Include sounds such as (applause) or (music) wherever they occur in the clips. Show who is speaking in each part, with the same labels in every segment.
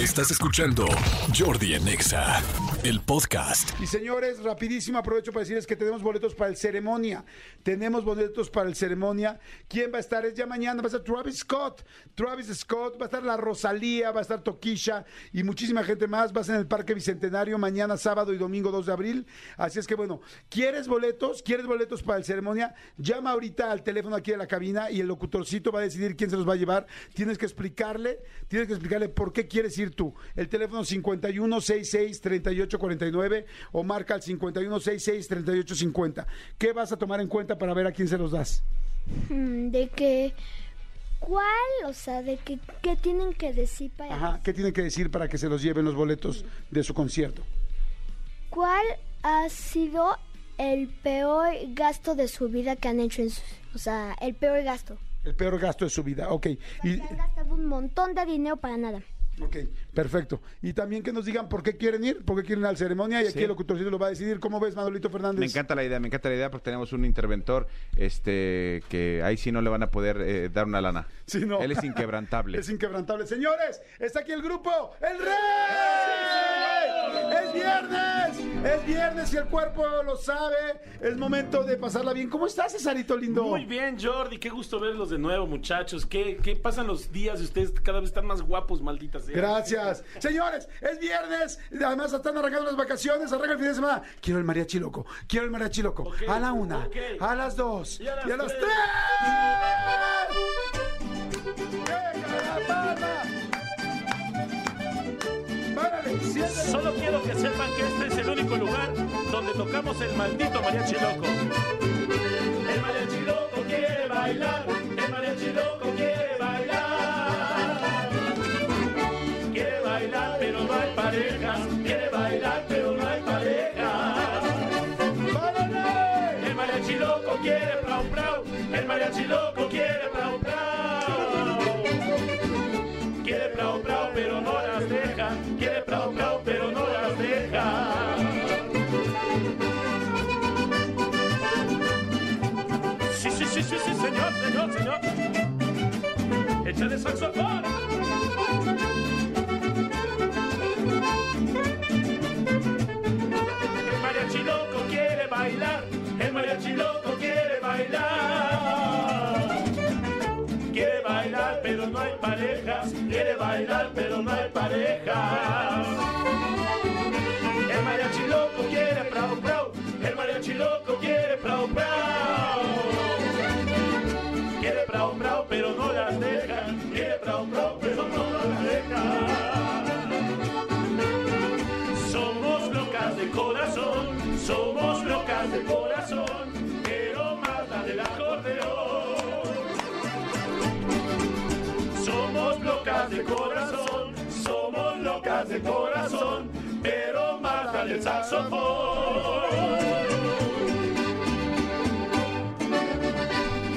Speaker 1: Estás escuchando Jordi en Exa, el podcast.
Speaker 2: Y señores, rapidísimo aprovecho para decirles que tenemos boletos para el ceremonia. Tenemos boletos para el ceremonia. ¿Quién va a estar? Es ya mañana, va a estar Travis Scott. Travis Scott, va a estar la Rosalía, va a estar Toquisha y muchísima gente más. Va a ser en el Parque Bicentenario mañana, sábado y domingo 2 de abril. Así es que bueno, ¿quieres boletos? ¿Quieres boletos para el ceremonia? Llama ahorita al teléfono aquí de la cabina y el locutorcito va a decidir quién se los va a llevar. Tienes que explicarle, tienes que explicarle por qué quieres ir tú. El teléfono 5166-3849 o marca al 5166-3850. ¿Qué vas a tomar en cuenta para ver a quién se los das?
Speaker 3: Mm, De que, ¿cuál? O sea, de que, ¿qué tienen que decir para
Speaker 2: Ajá, ¿qué tienen que decir para que se los lleven los boletos de su concierto?
Speaker 3: ¿Cuál ha sido el peor gasto de su vida que han hecho en su, o sea, el peor gasto?
Speaker 2: El peor gasto de su vida, ok. Y,
Speaker 3: Que han gastado un montón de dinero para nada.
Speaker 2: Ok, perfecto. Y también que nos digan por qué quieren ir, por qué quieren ir a la ceremonia y aquí
Speaker 4: Sí.
Speaker 2: el locutorcito lo va a decidir. ¿Cómo ves, Manolito Fernández?
Speaker 4: Me encanta la idea, me encanta la idea porque tenemos un interventor este que ahí sí no le van a poder eh, dar una lana.
Speaker 2: Sí, no.
Speaker 4: Él es inquebrantable. (laughs)
Speaker 2: Es inquebrantable. Señores, está aquí el grupo El Rey. Es viernes, es viernes y el cuerpo lo sabe. Es momento de pasarla bien. ¿Cómo estás, Cesarito lindo?
Speaker 5: Muy bien, Jordi, qué gusto verlos de nuevo, muchachos. ¿Qué, qué pasan los días de ustedes? Cada vez están más guapos, malditas sea.
Speaker 2: Gracias. (laughs) Señores, es viernes. Además, están arrancando las vacaciones. Arranca el fin de semana. Quiero el mariachi loco. Quiero el mariachi loco. A la una, a las dos
Speaker 5: Y a las
Speaker 2: y a las
Speaker 5: tres.
Speaker 2: tres.
Speaker 5: Solo quiero que sepan que este es el único lugar donde tocamos el maldito mariachi loco. El mariachi loco quiere bailar, el mariachi loco quiere bailar. Quiere bailar, pero no hay parejas. Quiere bailar, pero no hay parejas. El mariachi loco quiere prau prau, el mariachi loco quiere prau prau. Quiere prau prau pero no las deja, quiere prau prau pero no las deja. Quiere bailar pero no hay parejas. El mariachi loco quiere prau prau, el mariachi loco quiere prau prau. De corazón, pero más la del saxofón.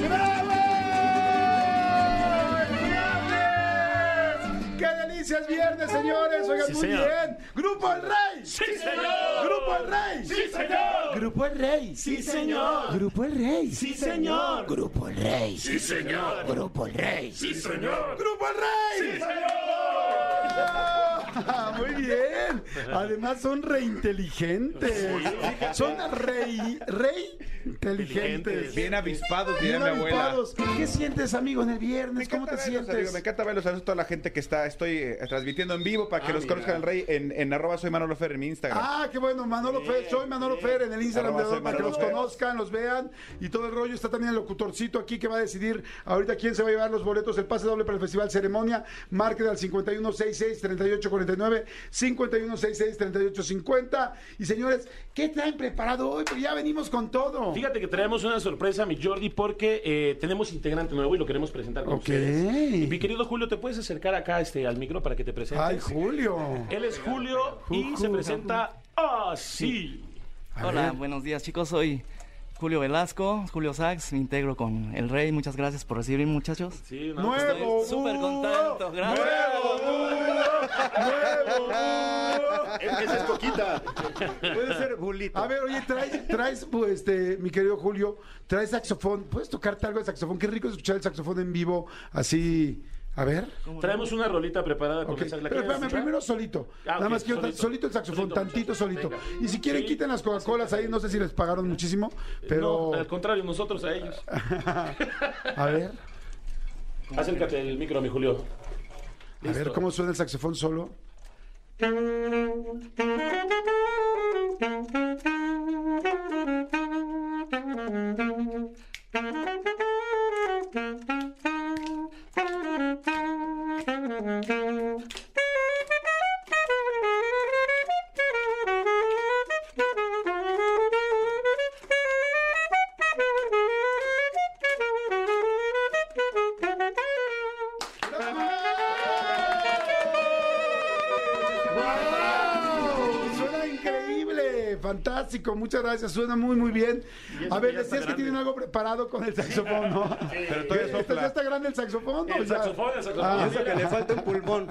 Speaker 2: ¡Bravo! ¡Es viernes! ¡Qué delicia es viernes, señores! Oigan,
Speaker 5: Sí,
Speaker 2: muy
Speaker 5: señor.
Speaker 2: bien. ¡Grupo El Rey!
Speaker 5: ¡Sí, señor!
Speaker 2: ¡Grupo El Rey!
Speaker 5: ¡Sí, señor!
Speaker 2: ¡Grupo El Rey!
Speaker 5: ¡Sí, señor!
Speaker 2: ¡Grupo El Rey!
Speaker 5: ¡Sí, señor!
Speaker 2: ¡Grupo El Rey!
Speaker 5: ¡Sí, señor!
Speaker 2: ¡Grupo El Rey!
Speaker 5: ¡Sí, señor!
Speaker 2: ¡Grupo El Rey!
Speaker 5: ¡Sí, señor!
Speaker 2: Ah, Muy bien. Además son reinteligentes. Son rey, rey inteligentes.
Speaker 4: Bien avispados, diría
Speaker 2: Bien
Speaker 4: mi abuela.
Speaker 2: avispados. ¿Qué sientes, amigo, en el viernes? ¿Cómo te
Speaker 4: encanta verlos,
Speaker 2: sientes?
Speaker 4: me encanta verlos. Saludos a toda la gente que está. Estoy eh, transmitiendo en vivo para que
Speaker 5: Ah,
Speaker 4: los
Speaker 5: mira.
Speaker 4: conozcan el rey en, en arroba soy Manolo Fer en mi Instagram.
Speaker 2: Ah, qué bueno, Manolo Fer, soy Manolo Fer en el Instagram
Speaker 4: Arroba
Speaker 2: de
Speaker 4: soy
Speaker 2: para que
Speaker 4: Manolo
Speaker 2: los
Speaker 4: Fer.
Speaker 2: conozcan, los vean y todo el rollo. Está también el locutorcito aquí que va a decidir ahorita quién se va a llevar los boletos, el pase doble para el Festival Ceremonia. Marque al 5166-3849, 5166-3850. Y señores, ¿qué traen preparado hoy? Porque ya venimos con todo.
Speaker 5: Fíjate que traemos una sorpresa, mi Jordi, porque eh, tenemos integrante nuevo y lo queremos presentar con
Speaker 2: Ok.
Speaker 5: ustedes. Y mi querido Julio, ¿te puedes acercar acá este, al micro para que te presentes?
Speaker 2: Ay, Julio.
Speaker 5: Él es Julio y se presenta así.
Speaker 2: A
Speaker 6: Hola,
Speaker 2: ver.
Speaker 6: buenos días chicos, soy Julio Velasco, Julio Sax, me integro con el Rey, muchas gracias por recibirme muchachos.
Speaker 5: Sí, ¿no?
Speaker 2: Nuevo.
Speaker 6: Estoy súper contento, gracias.
Speaker 2: Nuevo. Nuevo.
Speaker 7: Esa es poquita.
Speaker 4: Puede ser Julito.
Speaker 2: A ver, oye, traes, traes pues, este, mi querido Julio, traes saxofón. ¿Puedes tocarte algo de saxofón? Qué rico es escuchar el saxofón en vivo, así, A ver.
Speaker 5: Traemos una rolita preparada con
Speaker 2: Ok,
Speaker 5: el sax. ¿La
Speaker 2: Pero espérame, primero solito.
Speaker 5: Ah,
Speaker 2: Nada más quiero solito.
Speaker 5: solito.
Speaker 2: el saxofón,
Speaker 5: Solito,
Speaker 2: tantito solito.
Speaker 5: venga.
Speaker 2: Y si quieren,
Speaker 5: Sí.
Speaker 2: quiten las Coca-Colas ahí. No sé si les pagaron muchísimo, pero.
Speaker 5: No, al contrario, nosotros a ellos. (laughs)
Speaker 2: A ver,
Speaker 5: Acércate el micro, mi Julio.
Speaker 2: A ver cómo suena el saxofón solo. ¡Wow! Suena increíble, fantástico, muchas gracias, suena muy muy bien. A ver, decías que tienen algo preparado con el saxofón, ¿no?
Speaker 4: Pero todavía
Speaker 2: ¿Está-
Speaker 4: sopla.
Speaker 2: ¿Ya está grande el saxofón? o
Speaker 5: El
Speaker 2: ya?
Speaker 5: saxofón, el saxofón.
Speaker 2: Ah,
Speaker 7: Eso que le falta un pulmón.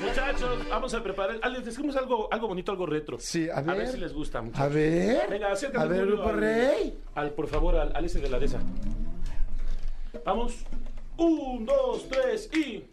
Speaker 5: Muchachos, vamos a preparar. Ah, les decimos algo, algo bonito, algo retro.
Speaker 2: Sí, a
Speaker 5: A ver
Speaker 2: ver.
Speaker 5: si les gusta mucho.
Speaker 2: A ver.
Speaker 5: Venga, acércate,
Speaker 2: A ver,
Speaker 5: al-
Speaker 2: Rey.
Speaker 5: Al, por favor, al, al ese de la de esa. Vamos. Un, dos, tres y.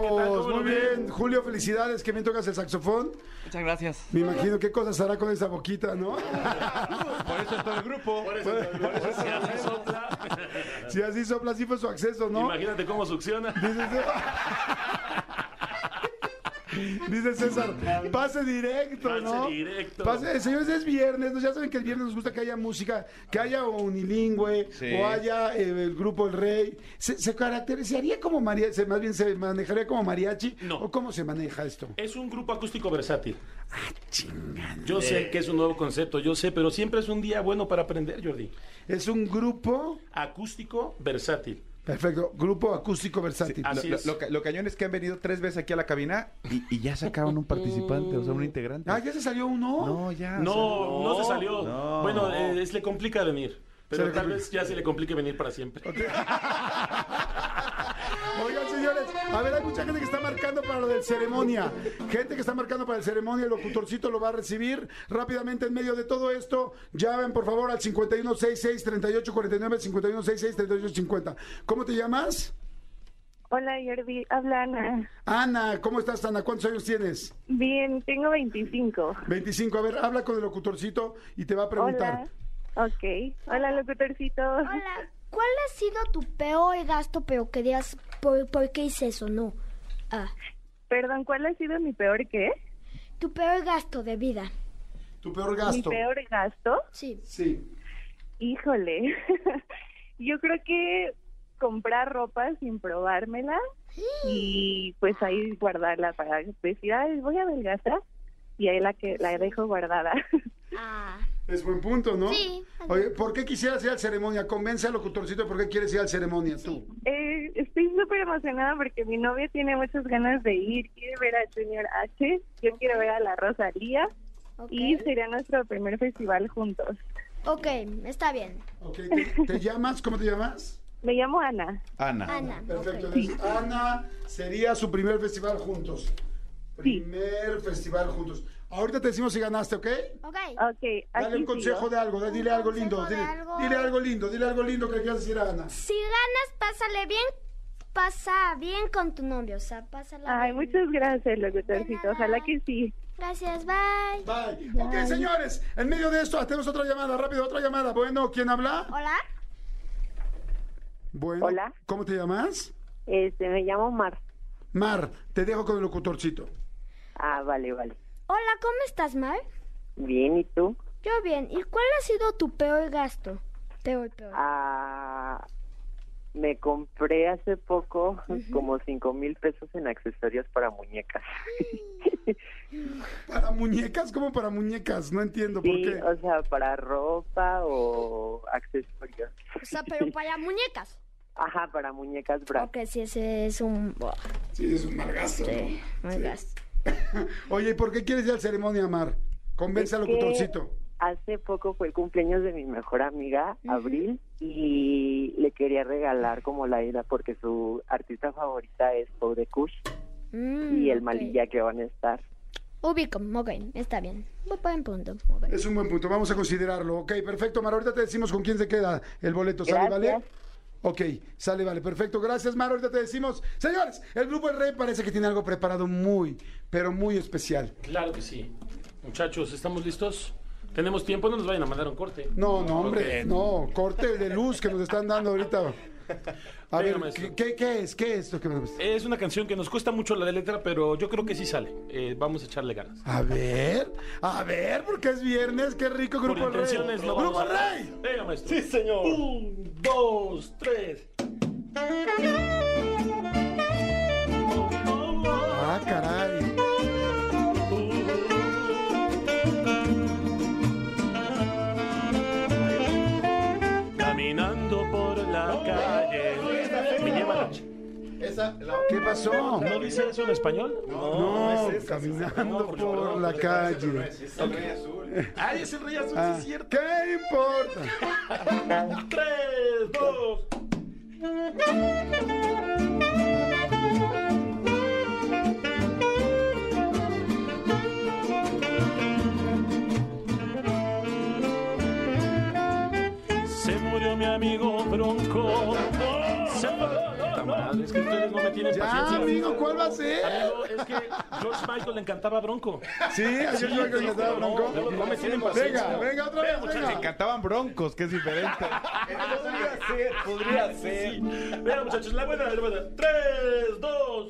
Speaker 5: ¿Qué qué
Speaker 2: Muy bien. Julio, felicidades. Que bien tocas el saxofón.
Speaker 6: Muchas gracias.
Speaker 2: Me imagino qué cosas hará con esa boquita, ¿no? (laughs)
Speaker 4: Por eso es todo el grupo.
Speaker 5: Por eso, por eso si así sopla.
Speaker 2: Si así sopla, así fue su acceso, ¿no?
Speaker 5: Imagínate cómo succiona. (laughs) (laughs)
Speaker 2: Dice, César, pase directo,
Speaker 5: Pase
Speaker 2: ¿no?
Speaker 5: directo.
Speaker 2: Pase- señores, es viernes, ¿no? ya saben que el viernes nos gusta que haya música, que haya unilingüe,
Speaker 4: Sí.
Speaker 2: o haya eh, el grupo El Rey. ¿Se, se caracterizaría como mariachi? Más bien, ¿se manejaría como mariachi?
Speaker 5: No.
Speaker 2: ¿O cómo se maneja esto?
Speaker 5: Es un grupo acústico versátil.
Speaker 2: Ah, Chingada.
Speaker 5: Yo sé que es un nuevo concepto, yo sé, pero siempre es un día bueno para aprender, Jordi.
Speaker 2: Es un grupo,
Speaker 5: Acústico versátil.
Speaker 2: Perfecto, grupo acústico versátil.
Speaker 5: así
Speaker 4: Lo,
Speaker 5: es.
Speaker 4: lo ca- lo cañón es que han venido tres veces aquí a la cabina y, y ya sacaron un participante, o sea, un integrante.
Speaker 2: Ah, ¿ya se salió uno?
Speaker 4: No, ya. o
Speaker 5: No, no, se salió.
Speaker 4: No.
Speaker 5: Bueno, eh, es- le complica venir. Pero tal
Speaker 2: complica.
Speaker 5: vez ya se le complique venir para siempre. (laughs)
Speaker 2: a ver, hay mucha gente que está marcando para lo del ceremonia. Gente que está marcando para el ceremonia, el locutorcito lo va a recibir rápidamente en medio de todo esto. Llamen, por favor, al 5166-3849, 5166-3850. ¿Cómo te llamas?
Speaker 8: Hola Jordi, habla Ana.
Speaker 2: Ana, ¿cómo estás, Ana? ¿Cuántos años tienes?
Speaker 8: Bien, tengo 25.
Speaker 2: 25. A ver, habla con el locutorcito y te va a preguntar.
Speaker 8: Hola. Ok. Hola, locutorcito.
Speaker 3: Hola, ¿cuál ha sido tu peor gasto, pero que digas, ¿por, por qué hice eso? No. Ah,
Speaker 8: Perdón, ¿cuál ha sido mi peor qué?
Speaker 3: tu peor gasto de vida.
Speaker 2: Tu peor
Speaker 8: Mi
Speaker 2: gasto.
Speaker 8: peor gasto.
Speaker 3: Sí.
Speaker 2: Sí.
Speaker 8: Híjole. (laughs) Yo creo que comprar ropa sin probármela y pues ahí guardarla para decir, ay, voy a adelgazar y ahí la que la dejo guardada. (laughs)
Speaker 3: Ah,
Speaker 2: Es buen punto, ¿no?
Speaker 3: Sí.
Speaker 2: Oye, ¿por qué quisieras ir al ceremonia? Convence al locutorcito por qué quieres ir al ceremonia tú.
Speaker 8: Eh, estoy súper emocionada porque mi novia tiene muchas ganas de ir, quiere ver al señor H, yo quiero ver a la Rosalía y sería nuestro primer festival juntos.
Speaker 3: Ok, está bien.
Speaker 2: Ok, ¿te, te llamas? ¿Cómo te llamas?
Speaker 8: Me llamo Ana.
Speaker 4: Ana.
Speaker 3: Ana.
Speaker 2: Perfecto. entonces, Ana, sería su primer festival juntos.
Speaker 8: Sí.
Speaker 2: Primer festival juntos. Ahorita te decimos si ganaste, ¿ok?
Speaker 3: Ok.
Speaker 8: Ok,
Speaker 2: Dale un consejo
Speaker 8: sigo.
Speaker 2: de algo, dile algo lindo. Dile
Speaker 3: algo.
Speaker 2: dile algo lindo, dile algo lindo que le quieras decir a Ana.
Speaker 3: Si ganas, pásale bien. Pasa bien con tu novio, o sea, pásala
Speaker 8: Ay,
Speaker 3: bien.
Speaker 8: muchas gracias, locutorcito. Ojalá que sí.
Speaker 3: Gracias, bye.
Speaker 2: Bye. Ok, señores, en medio de esto, tenemos otra llamada, rápido, otra llamada. Bueno, ¿quién habla?
Speaker 3: Hola.
Speaker 2: Bueno.
Speaker 8: Hola.
Speaker 2: ¿Cómo te llamas?
Speaker 8: Este, me llamo Mar.
Speaker 2: Mar, te dejo con el locutorcito.
Speaker 8: Ah, vale, vale.
Speaker 3: Hola, ¿cómo estás, Mar?
Speaker 8: Bien, ¿y tú?
Speaker 3: Yo bien. ¿Y cuál ha sido tu peor gasto? Peor, peor.
Speaker 8: Ah, me compré hace poco como cinco mil pesos en accesorios para muñecas.
Speaker 2: ¿Para muñecas? ¿Cómo para muñecas? No entiendo por
Speaker 8: Sí,
Speaker 2: qué.
Speaker 8: o sea, para ropa o accesorios.
Speaker 3: O sea, pero para muñecas.
Speaker 8: Ajá, para muñecas bra.
Speaker 3: Ok, sí, ese es un...
Speaker 2: Sí, es un mal gasto.
Speaker 3: sí, un gasto. (coughs)
Speaker 2: Oye, ¿y por qué quieres ir al ceremonia, Mar? Convence al locutorcito.
Speaker 8: Hace poco fue el cumpleaños de mi mejor amiga, Abril, y le quería regalar como la ida porque su artista favorita es Pau de Kush
Speaker 3: Mm,
Speaker 8: y el. Malilla que van a estar.
Speaker 3: Ubico, ok, está bien. Buen punto.
Speaker 2: Es un buen punto, vamos a considerarlo. Ok, perfecto, Mar. Ahorita te decimos con quién se queda el boleto. ¿Sale, vale? Ok, sale, vale, perfecto. Gracias, Mar. Ahorita te decimos. Señores, el Grupo El Rey parece que tiene algo preparado muy, pero muy especial.
Speaker 5: Claro que sí. Muchachos, ¿estamos listos? ¿Tenemos tiempo? No nos vayan a mandar un corte.
Speaker 2: No, no, hombre, no. Corte de luz que nos están dando ahorita. A
Speaker 5: Venga,
Speaker 2: ver. ¿qué, qué- qué es? ¿Qué es lo que me gusta?
Speaker 5: Es una canción que nos cuesta mucho la letra, pero yo creo que sí sale. Eh, vamos a echarle ganas.
Speaker 2: A ver, a ver, porque es viernes, qué rico
Speaker 5: Por
Speaker 2: Grupo El Rey.
Speaker 5: lo
Speaker 2: Grupo
Speaker 5: vamos
Speaker 2: El
Speaker 5: a-
Speaker 2: Rey.
Speaker 5: Venga, maestro. Sí, señor. Un, dos, tres.
Speaker 2: Ah, caray. ¿Qué pasó?
Speaker 5: ¿No dice eso en español?
Speaker 2: No, caminando por la calle.
Speaker 5: Ay, es el rey azul,
Speaker 2: Ah,
Speaker 5: sí es cierto.
Speaker 2: ¿Qué importa? (laughs)
Speaker 5: Tres, dos. Murió mi amigo Bronco. Se no, madre, es que ustedes no me tienen
Speaker 2: Ya,
Speaker 5: paciencia.
Speaker 2: amigo, ¿cuál va a ser?
Speaker 5: Amigo, es que George Michael le encantaba Bronco.
Speaker 2: Sí, ayer yo que le daba bronco.
Speaker 5: No, no me tienen paciencia.
Speaker 2: Venga, venga, otra vez, venga.
Speaker 4: encantaban broncos, que es diferente. podría ser, podría ser.
Speaker 5: Venga, muchachos, la buena, la buena. Tres, dos.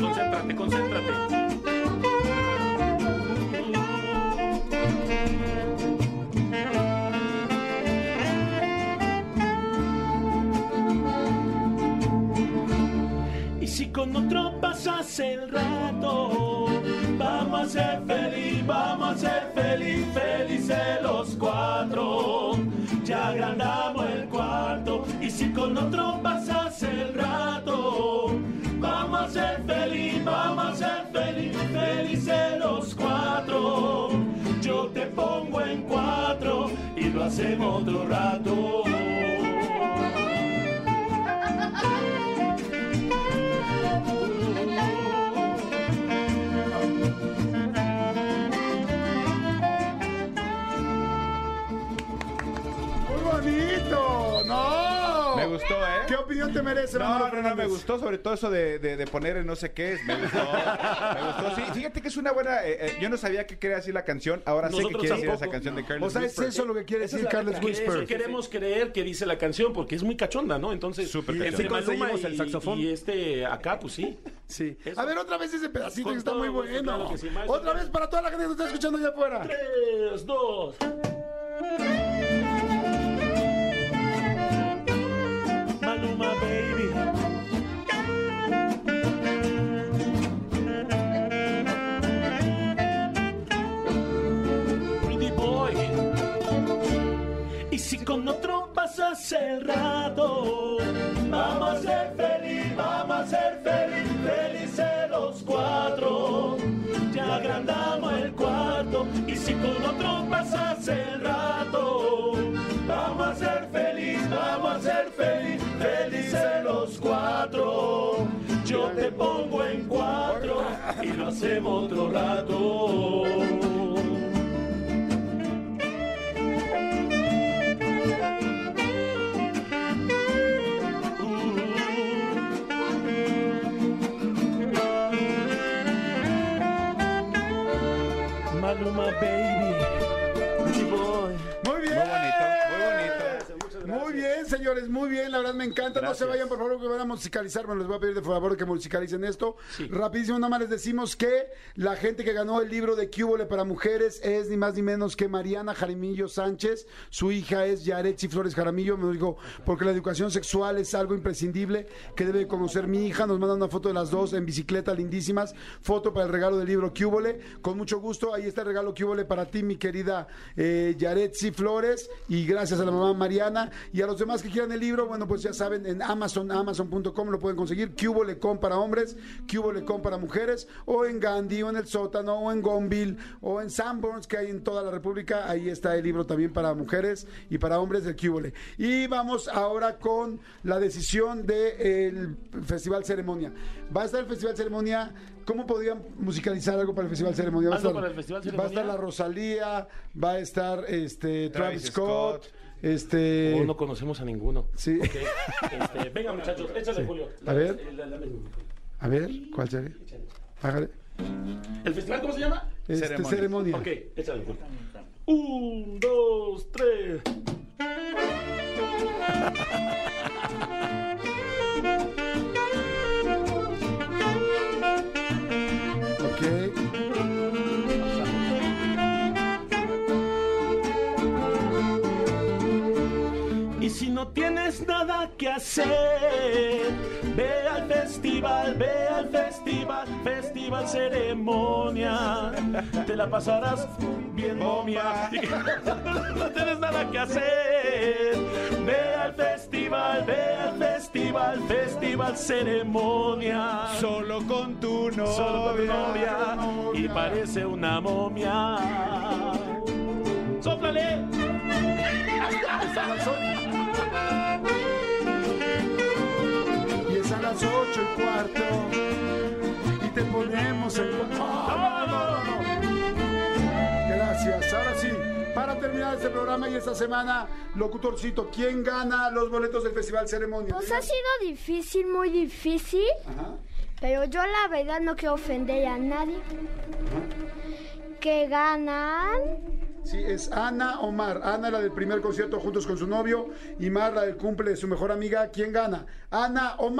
Speaker 5: Concéntrate, concéntrate. Con otro pasas el rato, vamos a ser feliz, vamos a ser feliz, felices los cuatro. Ya agrandamos el cuarto. Y si con otro pasas el rato, vamos a ser feliz, vamos a ser feliz, felices los cuatro. Yo te pongo en cuatro y lo hacemos otro rato.
Speaker 2: ¿Qué opinión te merece,
Speaker 4: No,
Speaker 2: Manolo
Speaker 4: no, no, me
Speaker 2: Fernández?
Speaker 4: gustó sobre todo eso de, de, de poner en no sé qué es. Me gustó. Me gustó. Sí, fíjate que es una buena. eh, eh, yo no sabía que quería decir la canción. Ahora sé que
Speaker 5: Nosotros
Speaker 4: quiere decir
Speaker 5: tampoco.
Speaker 4: esa canción de
Speaker 2: O
Speaker 4: Carlos
Speaker 2: sea, es
Speaker 4: Whisper.
Speaker 2: eso lo que quiere
Speaker 5: Esa
Speaker 2: decir
Speaker 5: la
Speaker 2: Carlos. Whisper.
Speaker 5: Eso queremos creer que dice la canción porque es muy cachonda, ¿no? Entonces,
Speaker 4: Súper
Speaker 5: entre
Speaker 4: cachonda.
Speaker 5: Maluma
Speaker 7: conseguimos
Speaker 5: y,
Speaker 7: el saxofón.
Speaker 5: y este acá, pues sí.
Speaker 2: Sí.
Speaker 5: Eso.
Speaker 2: A ver, otra vez ese pedacito
Speaker 5: Con
Speaker 2: que está
Speaker 5: todo
Speaker 2: muy
Speaker 5: gusto,
Speaker 2: bueno.
Speaker 5: claro que sí, maestro.
Speaker 2: otra vez para toda la gente que nos está escuchando allá afuera.
Speaker 5: Tres, dos. Pasas el rato, vamos a ser feliz, vamos a ser feliz, felices los cuatro. Ya agrandamos el cuarto, y si con otro pasas el rato, vamos a ser feliz, vamos a ser feliz, felices los cuatro. Yo te pongo en cuatro y lo hacemos otro rato.
Speaker 2: Señores, muy bien, la verdad me encanta. No se vayan, por favor, que van a musicalizar. Bueno, les voy a pedir de favor que musicalicen esto. Rapidísimo, nada más les decimos que la gente que ganó el libro de Cúbole para mujeres es ni más ni menos que Mariana Jaramillo Sánchez. Su hija es Yaretsi Flores Jaramillo. Me dijo, porque la educación sexual es algo imprescindible que debe conocer mi hija. Nos manda una foto de las dos en bicicleta, lindísimas. Foto para el regalo del libro Cúbole. Con mucho gusto, ahí está el regalo Cúbole para ti, mi querida eh, Yaretsi Flores. Y gracias a la mamá Mariana. Y a los demás que quieran el libro, bueno, pues ya saben, en Amazon, amazon.com lo pueden conseguir. Cubolecom para hombres, Cubolecom para mujeres, o en Gandhi, o en el sótano, o en Gonville, o en Sanborns, que hay en toda la República. Ahí está el libro también para mujeres y para hombres del Cubole. Y vamos ahora con la decisión del Festival Ceremonia. Va a estar el Festival Ceremonia. ¿Cómo podrían musicalizar algo para el Festival Ceremonia? Va a
Speaker 5: ¿Algo
Speaker 2: estar,
Speaker 5: para el Festival
Speaker 2: Va a
Speaker 5: Ceremonia?
Speaker 2: estar la Rosalía, va a estar este Travis,
Speaker 4: Travis
Speaker 2: Scott,
Speaker 4: Scott.
Speaker 2: Este
Speaker 5: Oh, no conocemos a ninguno.
Speaker 2: Sí.
Speaker 5: Ok, este, venga, muchachos, échale, Julio.
Speaker 2: A ver.
Speaker 5: La- la- la-
Speaker 2: A ver, ¿cuál sería? Hágale.
Speaker 5: ¿El festival cómo se llama?
Speaker 2: Este,
Speaker 4: Ceremonia.
Speaker 2: ceremonia.
Speaker 5: Ok, échale, Julio. Un, dos, tres. (laughs) nada que hacer, ve al festival, ve al festival, festival ceremonia. Te la pasarás bien momia. (laughs) No tienes nada que hacer. Ve al festival, ve al festival, festival ceremonia.
Speaker 4: Solo con tu novia.
Speaker 5: Solo con tu novia y parece una momia. ¡Sóplale!
Speaker 2: Y cuarto. Y te ponemos en. ¡Ah, no, no, no! Gracias. Ahora sí, para terminar este programa y esta semana, locutorcito, ¿quién gana los boletos del Festival Ceremonia?
Speaker 3: Pues ha sido difícil, muy difícil.
Speaker 2: Ajá.
Speaker 3: Pero yo la verdad no quiero ofender a nadie. Que ganan.
Speaker 2: Sí, es Ana o Mar. Ana, la del primer concierto juntos con su novio, y Mar, la del cumple de su mejor amiga. ¿Quién gana? Ana o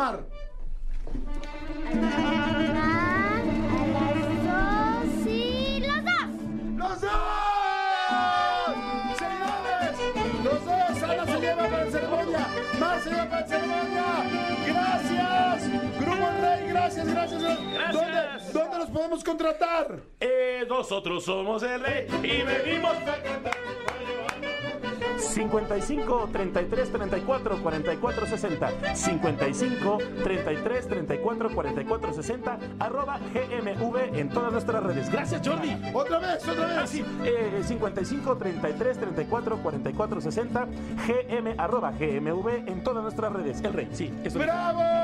Speaker 3: A las dos los dos.
Speaker 2: ¡Los dos! ¡Señores! ¡Los dos! Ana se lleva para la ceremonia. Mar se lleva para la ceremonia. ¡Gracias! Grupo Rey, gracias, gracias. ¿Dónde, dónde los podemos contratar?
Speaker 5: Eh, nosotros somos el rey y venimos 55 33 34 44 60 55 33 34 44 60 arroba GMV en todas nuestras redes. Gracias, Jordi.
Speaker 2: Otra vez, otra vez.
Speaker 5: Ah, sí, eh, 55 33 34 44 60 GM arroba GMV en todas nuestras redes. El rey, sí, eso es.
Speaker 2: ¡Bravo!